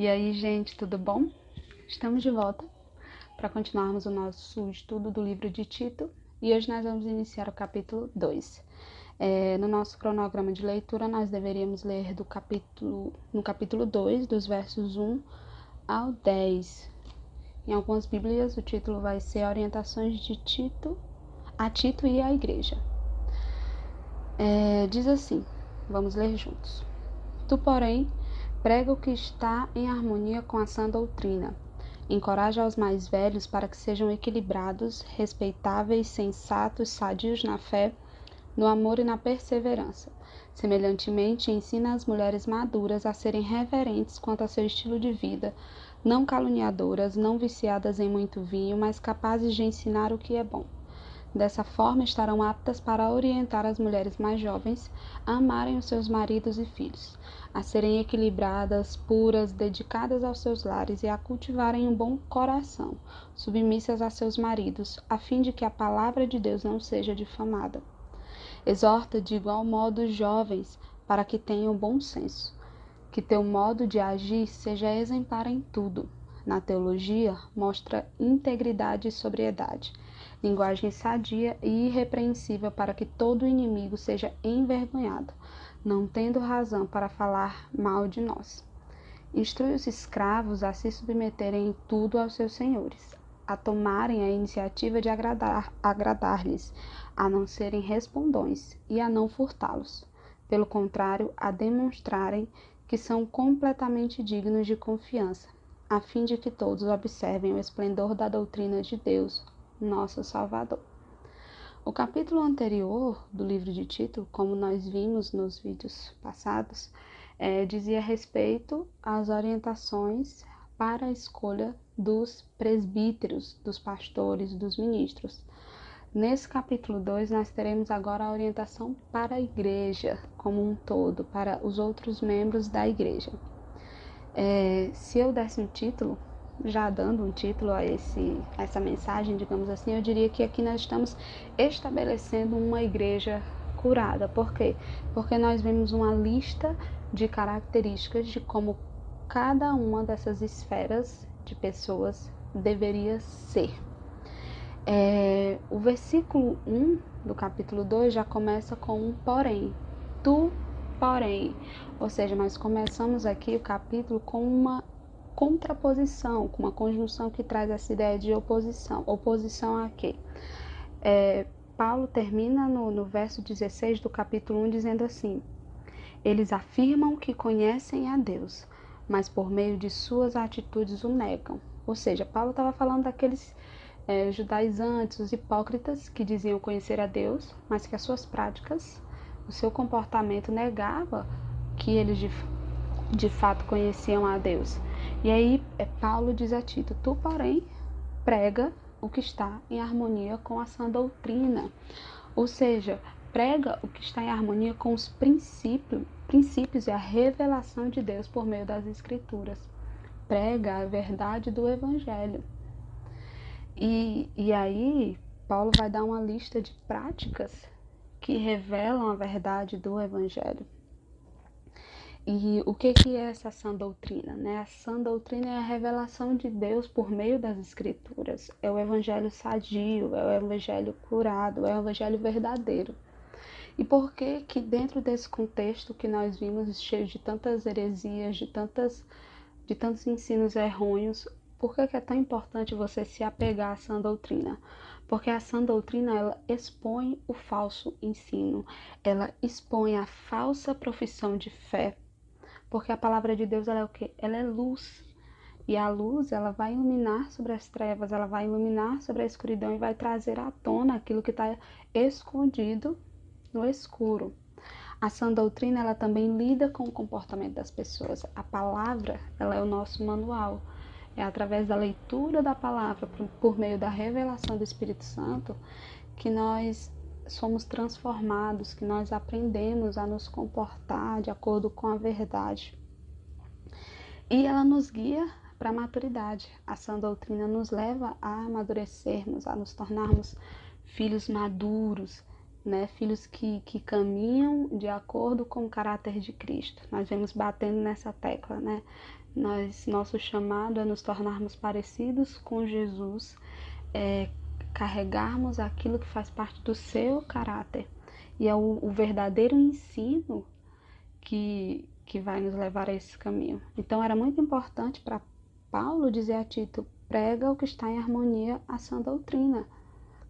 E aí, gente, tudo bom? Estamos de volta para continuarmos o nosso estudo do livro de Tito e hoje nós vamos iniciar o capítulo 2. É, no nosso cronograma de leitura, nós deveríamos ler do capítulo, no capítulo 2, dos versos 1 ao 10. Em algumas Bíblias, o título vai ser Orientações de Tito a Tito e a Igreja. É, diz assim: vamos ler juntos. Tu, porém, prega o que está em harmonia com a sã doutrina. Encoraja os mais velhos para que sejam equilibrados, respeitáveis, sensatos, sadios na fé, no amor e na perseverança. Semelhantemente, ensina as mulheres maduras a serem reverentes quanto a seu estilo de vida, não caluniadoras, não viciadas em muito vinho, mas capazes de ensinar o que é bom. Dessa forma, estarão aptas para orientar as mulheres mais jovens a amarem os seus maridos e filhos, a serem equilibradas, puras, dedicadas aos seus lares e a cultivarem um bom coração, submissas a seus maridos, a fim de que a palavra de Deus não seja difamada. Exorta de igual modo os jovens para que tenham bom senso, que teu modo de agir seja exemplar em tudo. Na teologia, mostra integridade e sobriedade linguagem sadia e irrepreensível para que todo inimigo seja envergonhado, não tendo razão para falar mal de nós. Instrui os escravos a se submeterem em tudo aos seus senhores, a tomarem a iniciativa de agradar, agradar-lhes, a não serem respondões e a não furtá-los. Pelo contrário, a demonstrarem que são completamente dignos de confiança, a fim de que todos observem o esplendor da doutrina de Deus, nosso Salvador. O capítulo anterior do livro de Tito, como nós vimos nos vídeos passados, é, dizia respeito às orientações para a escolha dos presbíteros, dos pastores, dos ministros. Nesse capítulo 2, nós teremos agora a orientação para a igreja como um todo, para os outros membros da igreja. É, se eu desse um título, já dando um título a, esse, a essa mensagem, digamos assim, eu diria que aqui nós estamos estabelecendo uma igreja curada. Por quê? Porque nós vemos uma lista de características de como cada uma dessas esferas de pessoas deveria ser. É, o versículo 1 do capítulo 2 já começa com um porém. Tu, porém. Ou seja, nós começamos aqui o capítulo com uma contraposição, com uma conjunção que traz essa ideia de oposição. Oposição a quê? É, Paulo termina no, no verso 16 do capítulo 1 dizendo assim: Eles afirmam que conhecem a Deus, mas por meio de suas atitudes o negam. Ou seja, Paulo estava falando daqueles é, judaizantes, os hipócritas que diziam conhecer a Deus, mas que as suas práticas, o seu comportamento negava que eles de, de fato conheciam a Deus. E aí é, Paulo diz a Tito: Tu, porém, prega o que está em harmonia com a sã doutrina. Ou seja, prega o que está em harmonia com os princípios, princípios e a revelação de Deus por meio das Escrituras. Prega a verdade do Evangelho. E, e aí, Paulo vai dar uma lista de práticas que revelam a verdade do Evangelho. E o que, que é essa sã doutrina? Né? A sã doutrina é a revelação de Deus por meio das Escrituras. É o evangelho sadio, é o evangelho curado, é o evangelho verdadeiro. E por que que dentro desse contexto que nós vimos cheio de tantas heresias, de, tantas, de tantos ensinos errôneos, por que, que é tão importante você se apegar à sã doutrina? Porque a sã doutrina ela expõe o falso ensino, ela expõe a falsa profissão de fé, porque a palavra de Deus ela é o quê? Ela é luz. E a luz, ela vai iluminar sobre as trevas, ela vai iluminar sobre a escuridão e vai trazer à tona aquilo que está escondido no escuro. A sã doutrina, ela também lida com o comportamento das pessoas. A palavra, ela é o nosso manual. É através da leitura da palavra, por, por meio da revelação do Espírito Santo, que nós somos transformados, que nós aprendemos a nos comportar de acordo com a verdade. E ela nos guia para a maturidade. A sã doutrina nos leva a amadurecermos, a nos tornarmos filhos maduros, né? filhos que, que caminham de acordo com o caráter de Cristo. Nós vemos batendo nessa tecla, né? Nós, nosso chamado é nos tornarmos parecidos com Jesus, é, carregarmos aquilo que faz parte do seu caráter. E é o, o verdadeiro ensino que, que vai nos levar a esse caminho. Então era muito importante para Paulo dizer a Tito: prega o que está em harmonia à sã doutrina,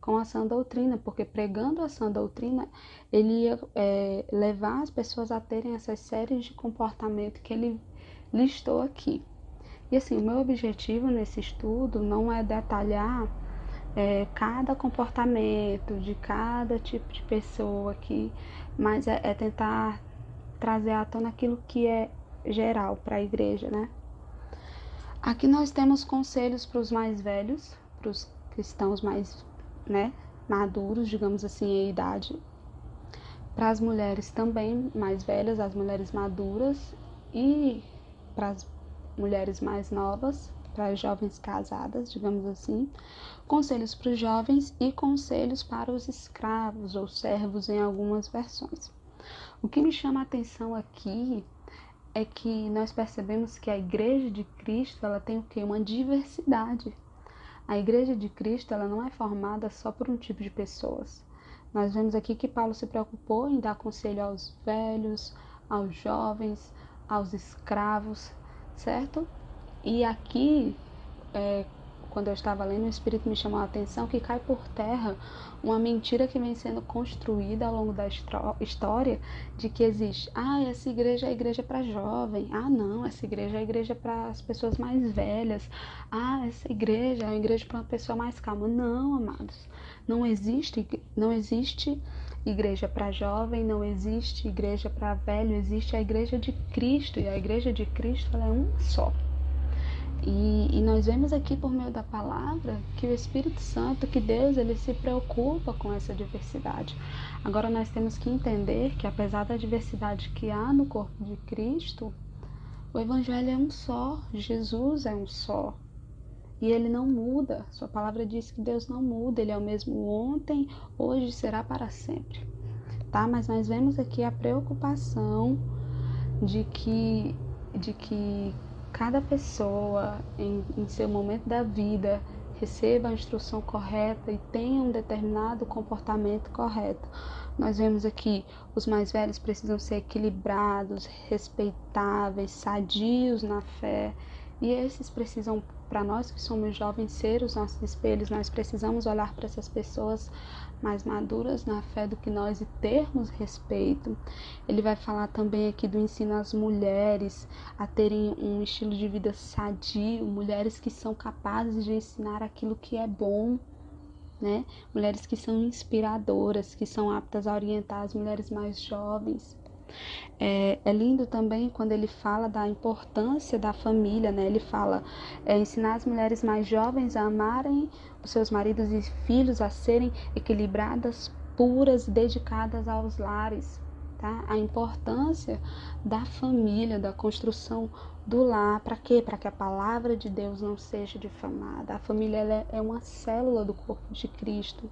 com a sã doutrina, porque pregando a sã doutrina, ele ia é, levar as pessoas a terem essas séries de comportamento que ele listou aqui. E assim, o meu objetivo nesse estudo não é detalhar é, cada comportamento de cada tipo de pessoa aqui, mas é, é tentar trazer à tona aquilo que é geral para a igreja, né? Aqui nós temos conselhos para os mais velhos, para os cristãos mais, né, maduros, digamos assim, em idade. Para as mulheres também mais velhas, as mulheres maduras e para as mulheres mais novas, para jovens casadas, digamos assim, conselhos para os jovens e conselhos para os escravos ou servos em algumas versões. O que me chama a atenção aqui é que nós percebemos que a igreja de Cristo, ela tem o quê? Uma diversidade. A igreja de Cristo, ela não é formada só por um tipo de pessoas. Nós vemos aqui que Paulo se preocupou em dar conselho aos velhos, aos jovens, aos escravos, certo? E aqui, é, quando eu estava lendo, o Espírito me chamou a atenção que cai por terra uma mentira que vem sendo construída ao longo da história de que existe, ah, essa igreja é a igreja para jovem, ah, não, essa igreja é a igreja para as pessoas mais velhas, ah, essa igreja é a igreja para uma pessoa mais calma. Não, amados, não existe, não existe igreja para jovem, não existe igreja para velho, existe a igreja de Cristo. E a igreja de Cristo é uma só. E, e, nós vemos aqui por meio da palavra que o Espírito Santo, que Deus, ele se preocupa com essa diversidade. Agora nós temos que entender que apesar da diversidade que há no corpo de Cristo, o Evangelho é um só, Jesus é um só. E ele não muda. Sua palavra diz que Deus não muda, ele é o mesmo ontem, hoje será para sempre. Tá? Mas nós vemos aqui a preocupação de que de que cada pessoa em, em seu momento da vida receba a instrução correta e tenha um determinado comportamento correto. Nós vemos aqui os mais velhos precisam ser equilibrados, respeitáveis, sadios na fé, e esses precisam para nós que somos jovens ser os nossos espelhos, nós precisamos olhar para essas pessoas mais maduras na fé do que nós e termos respeito. Ele vai falar também aqui do ensino às mulheres a terem um estilo de vida sadio, mulheres que são capazes de ensinar aquilo que é bom. Né? Mulheres que são inspiradoras, que são aptas a orientar as mulheres mais jovens. É, é, lindo também quando ele fala da importância da família, né? Ele fala é, ensinar as mulheres mais jovens a amarem os seus maridos e filhos, a serem equilibradas, puras dedicadas aos lares. Tá? A importância da família, da construção do lar, para quê? Para que a palavra de Deus não seja difamada. A família é uma célula do corpo de Cristo.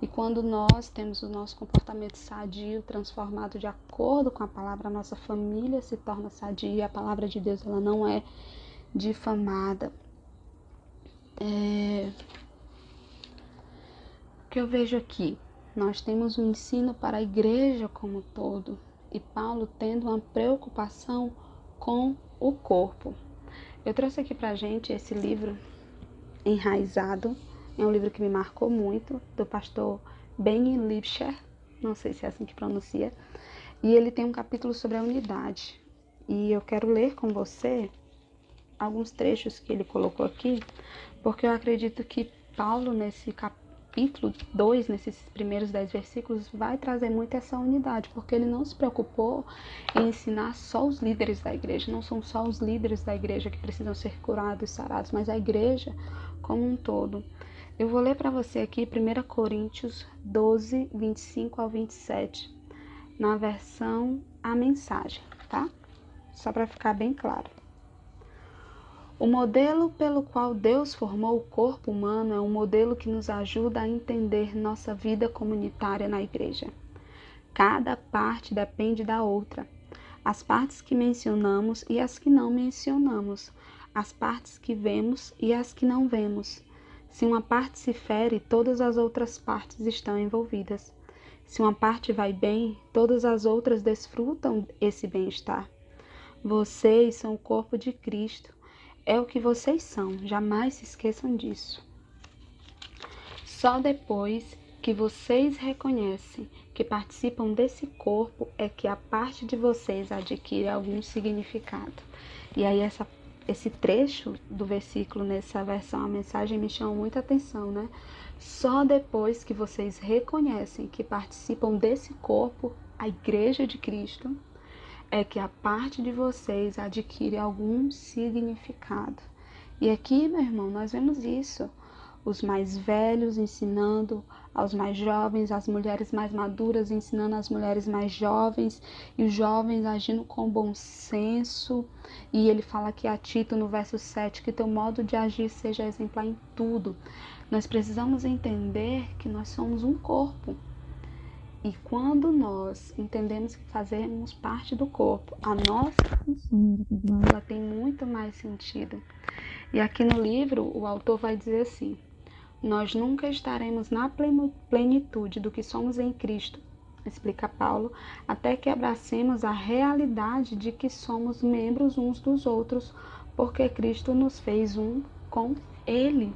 E quando nós temos o nosso comportamento sadio transformado de acordo com a palavra, a nossa família se torna sadia. A palavra de Deus ela não é difamada. É... O que eu vejo aqui? Nós temos um ensino para a igreja como um todo e Paulo tendo uma preocupação com o corpo. Eu trouxe aqui para gente esse livro Enraizado, é um livro que me marcou muito, do pastor Ben Lipscher, não sei se é assim que pronuncia, e ele tem um capítulo sobre a unidade. E eu quero ler com você alguns trechos que ele colocou aqui, porque eu acredito que Paulo, nesse capítulo, capítulo 2, nesses primeiros dez versículos, vai trazer muito essa unidade, porque ele não se preocupou em ensinar só os líderes da igreja, não são só os líderes da igreja que precisam ser curados e sarados, mas a igreja como um todo. Eu vou ler para você aqui 1 Coríntios 12, 25 ao 27, na versão A Mensagem, tá? Só para ficar bem claro. O modelo pelo qual Deus formou o corpo humano é um modelo que nos ajuda a entender nossa vida comunitária na igreja. Cada parte depende da outra. as partes que mencionamos e as que não mencionamos, as partes que vemos e as que não vemos. Se uma parte se fere, todas as outras partes estão envolvidas. Se uma parte vai bem, todas as outras desfrutam esse bem-estar. Vocês são o corpo de Cristo. É o que vocês são, jamais se esqueçam disso. Só depois que vocês reconhecem que participam desse corpo é que a parte de vocês adquire algum significado. E aí essa, esse trecho do versículo nessa versão, a mensagem me chama muita atenção, né? Só depois que vocês reconhecem que participam desse corpo, a igreja de Cristo, é que a parte de vocês adquire algum significado. E aqui, meu irmão, nós vemos isso os mais velhos ensinando aos mais jovens, as mulheres mais maduras ensinando as mulheres mais jovens, e os jovens agindo com bom senso. E ele fala aqui a Tito no verso 7 que teu modo de agir seja exemplar em tudo. Nós precisamos entender que nós somos um corpo. E quando nós entendemos que fazemos parte do corpo, a nossa função ela tem muito mais sentido. E aqui no livro o autor vai dizer assim: nós nunca estaremos na plenitude do que somos em Cristo, explica Paulo, até que abracemos a realidade de que somos membros uns dos outros, porque Cristo nos fez um com Ele.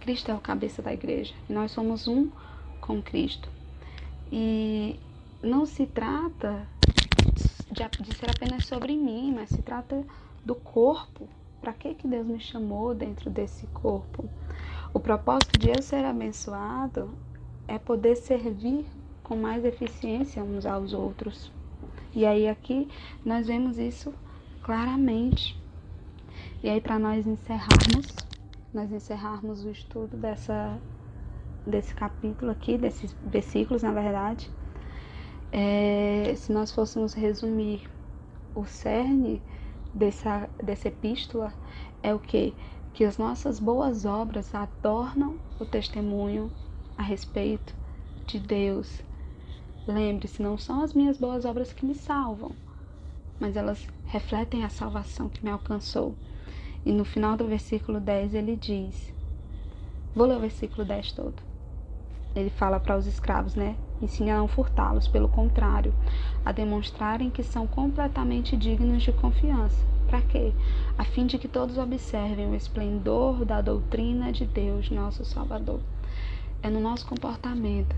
Cristo é o cabeça da igreja e nós somos um com Cristo. E não se trata de, de ser apenas sobre mim, mas se trata do corpo. Para que, que Deus me chamou dentro desse corpo? O propósito de eu ser abençoado é poder servir com mais eficiência uns aos outros. E aí aqui nós vemos isso claramente. E aí para nós encerrarmos, nós encerrarmos o estudo dessa desse capítulo aqui, desses versículos, na verdade, é, se nós fôssemos resumir o cerne dessa, dessa epístola, é o que? que as nossas boas obras adornam o testemunho a respeito de Deus. Lembre-se, não são as minhas boas obras que me salvam, mas elas refletem a salvação que me alcançou. E no final do versículo 10 ele diz: Vou ler o versículo 10 todo. Ele fala para os escravos, né? Ensine a não furtá-los, pelo contrário, a demonstrarem que são completamente dignos de confiança para quê? A fim de que todos observem o esplendor da doutrina de Deus, nosso Salvador. É no nosso comportamento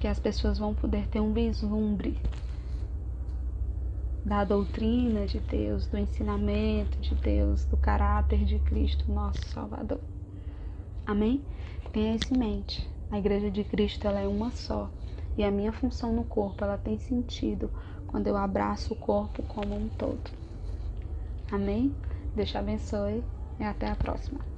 que as pessoas vão poder ter um vislumbre da doutrina de Deus, do ensinamento de Deus, do caráter de Cristo, nosso Salvador. Amém? Tenha isso em mente. A Igreja de Cristo ela é uma só e a minha função no corpo ela tem sentido quando eu abraço o corpo como um todo. Amém? Deus te abençoe e até a próxima.